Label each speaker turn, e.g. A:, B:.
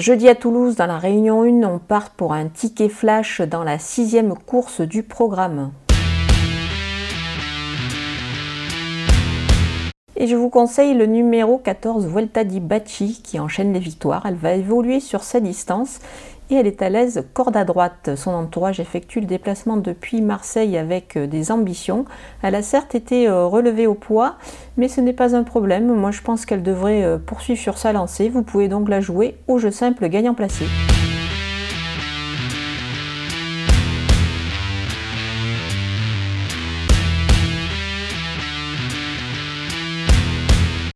A: Jeudi à Toulouse, dans la Réunion 1, on part pour un ticket flash dans la sixième course du programme. Et je vous conseille le numéro 14 Vuelta di Bacci qui enchaîne les victoires. Elle va évoluer sur sa distance et elle est à l'aise corde à droite. Son entourage effectue le déplacement depuis Marseille avec euh, des ambitions. Elle a certes été euh, relevée au poids, mais ce n'est pas un problème. Moi je pense qu'elle devrait euh, poursuivre sur sa lancée. Vous pouvez donc la jouer au jeu simple gagnant placé.